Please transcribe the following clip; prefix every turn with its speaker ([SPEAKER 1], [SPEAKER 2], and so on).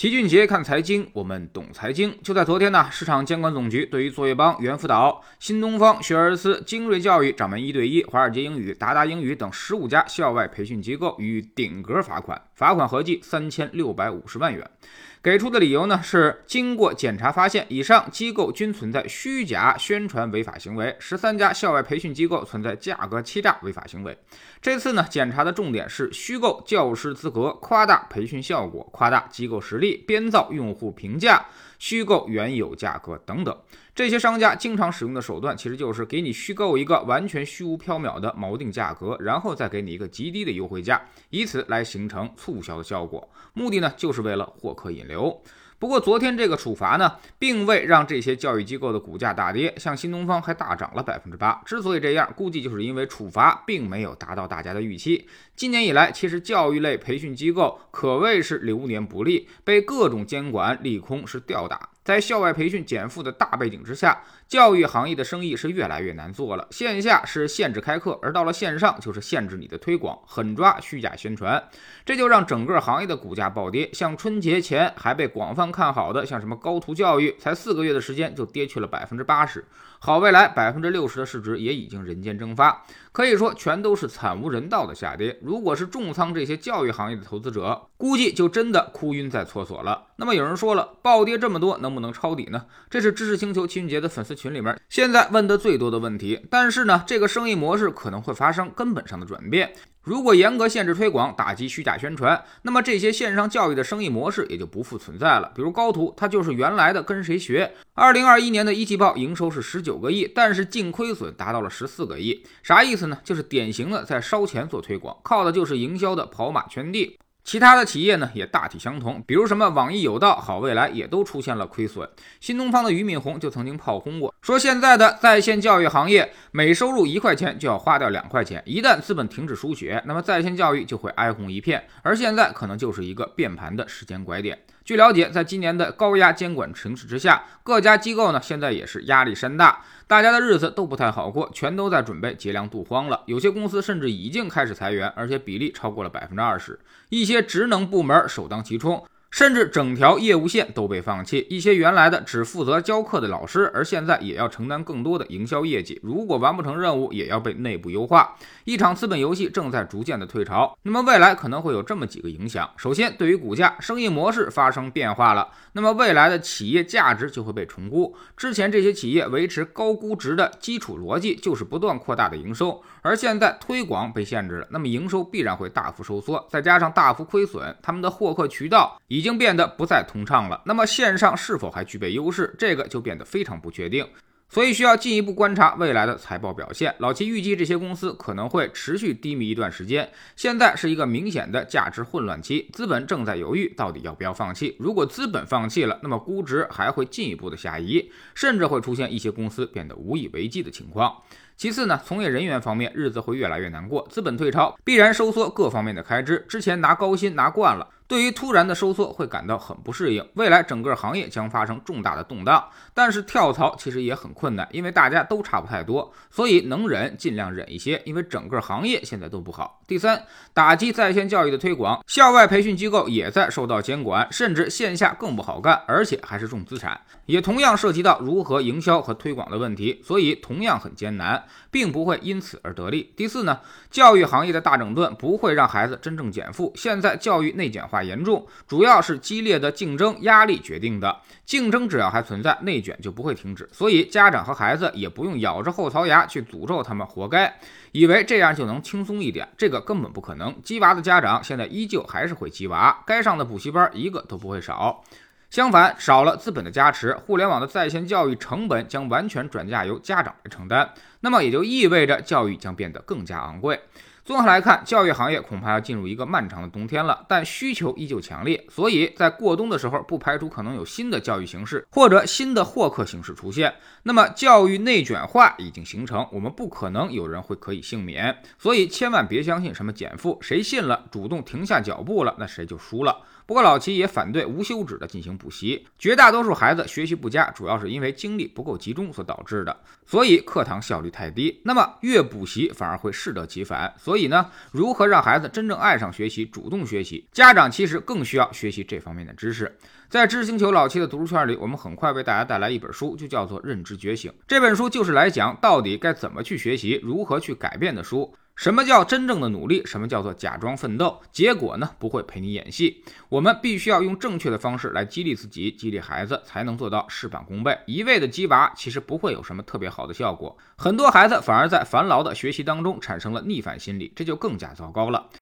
[SPEAKER 1] 齐俊杰看财经，我们懂财经。就在昨天呢，市场监管总局对于作业帮、猿辅导、新东方、学而思、精锐教育、掌门一对一、华尔街英语、达达英语等十五家校外培训机构予以顶格罚款，罚款合计三千六百五十万元。给出的理由呢是，经过检查发现，以上机构均存在虚假宣传违法行为，十三家校外培训机构存在价格欺诈违法行为。这次呢，检查的重点是虚构教师资格、夸大培训效果、夸大机构实力、编造用户评价。虚构原有价格等等，这些商家经常使用的手段，其实就是给你虚构一个完全虚无缥缈的锚定价格，然后再给你一个极低的优惠价，以此来形成促销的效果。目的呢，就是为了获客引流。流不过昨天这个处罚呢，并未让这些教育机构的股价大跌，像新东方还大涨了百分之八。之所以这样，估计就是因为处罚并没有达到大家的预期。今年以来，其实教育类培训机构可谓是流年不利，被各种监管利空是吊打。在校外培训减负的大背景之下，教育行业的生意是越来越难做了。线下是限制开课，而到了线上就是限制你的推广，狠抓虚假宣传，这就让整个行业的股价暴跌。像春节前还被广泛看好的，像什么高途教育，才四个月的时间就跌去了百分之八十。好未来百分之六十的市值也已经人间蒸发，可以说全都是惨无人道的下跌。如果是重仓这些教育行业的投资者，估计就真的哭晕在厕所了。那么有人说了，暴跌这么多，能能不能抄底呢？这是知识星球秦俊杰的粉丝群里面现在问的最多的问题。但是呢，这个生意模式可能会发生根本上的转变。如果严格限制推广，打击虚假宣传，那么这些线上教育的生意模式也就不复存在了。比如高途，它就是原来的跟谁学。二零二一年的一季报营收是十九个亿，但是净亏损达到了十四个亿，啥意思呢？就是典型的在烧钱做推广，靠的就是营销的跑马圈地。其他的企业呢也大体相同，比如什么网易有道、好未来也都出现了亏损。新东方的俞敏洪就曾经炮轰过，说现在的在线教育行业每收入一块钱就要花掉两块钱，一旦资本停止输血，那么在线教育就会哀鸿一片。而现在可能就是一个变盘的时间拐点。据了解，在今年的高压监管形势之下，各家机构呢现在也是压力山大，大家的日子都不太好过，全都在准备劫粮渡荒了。有些公司甚至已经开始裁员，而且比例超过了百分之二十，一些职能部门首当其冲。甚至整条业务线都被放弃，一些原来的只负责教课的老师，而现在也要承担更多的营销业绩。如果完不成任务，也要被内部优化。一场资本游戏正在逐渐的退潮。那么未来可能会有这么几个影响：首先，对于股价，生意模式发生变化了，那么未来的企业价值就会被重估。之前这些企业维持高估值的基础逻辑就是不断扩大的营收，而现在推广被限制了，那么营收必然会大幅收缩，再加上大幅亏损，他们的获客渠道已。已经变得不再通畅了。那么线上是否还具备优势？这个就变得非常不确定。所以需要进一步观察未来的财报表现。老齐预计这些公司可能会持续低迷一段时间。现在是一个明显的价值混乱期，资本正在犹豫到底要不要放弃。如果资本放弃了，那么估值还会进一步的下移，甚至会出现一些公司变得无以为继的情况。其次呢，从业人员方面日子会越来越难过，资本退潮必然收缩各方面的开支。之前拿高薪拿惯了，对于突然的收缩会感到很不适应。未来整个行业将发生重大的动荡，但是跳槽其实也很困难，因为大家都差不太多，所以能忍尽量忍一些，因为整个行业现在都不好。第三，打击在线教育的推广，校外培训机构也在受到监管，甚至线下更不好干，而且还是重资产，也同样涉及到如何营销和推广的问题，所以同样很艰难。并不会因此而得利。第四呢，教育行业的大整顿不会让孩子真正减负。现在教育内卷化严重，主要是激烈的竞争压力决定的。竞争只要还存在，内卷就不会停止。所以家长和孩子也不用咬着后槽牙去诅咒他们活该，以为这样就能轻松一点，这个根本不可能。鸡娃的家长现在依旧还是会鸡娃，该上的补习班一个都不会少。相反，少了资本的加持，互联网的在线教育成本将完全转嫁由家长来承担，那么也就意味着教育将变得更加昂贵。综合来看，教育行业恐怕要进入一个漫长的冬天了，但需求依旧强烈，所以在过冬的时候，不排除可能有新的教育形式或者新的获客形式出现。那么，教育内卷化已经形成，我们不可能有人会可以幸免，所以千万别相信什么减负，谁信了，主动停下脚步了，那谁就输了。不过老齐也反对无休止的进行补习，绝大多数孩子学习不佳，主要是因为精力不够集中所导致的，所以课堂效率太低。那么越补习反而会适得其反。所以呢，如何让孩子真正爱上学习、主动学习，家长其实更需要学习这方面的知识。在知识星球老七的读书圈里，我们很快为大家带来一本书，就叫做《认知觉醒》。这本书就是来讲到底该怎么去学习，如何去改变的书。什么叫真正的努力？什么叫做假装奋斗？结果呢，不会陪你演戏。我们必须要用正确的方式来激励自己，激励孩子，才能做到事半功倍。一味的激娃，其实不会有什么特别好的效果。很多孩子反而在烦劳的学习当中产生了逆反心理，这就更加糟糕了。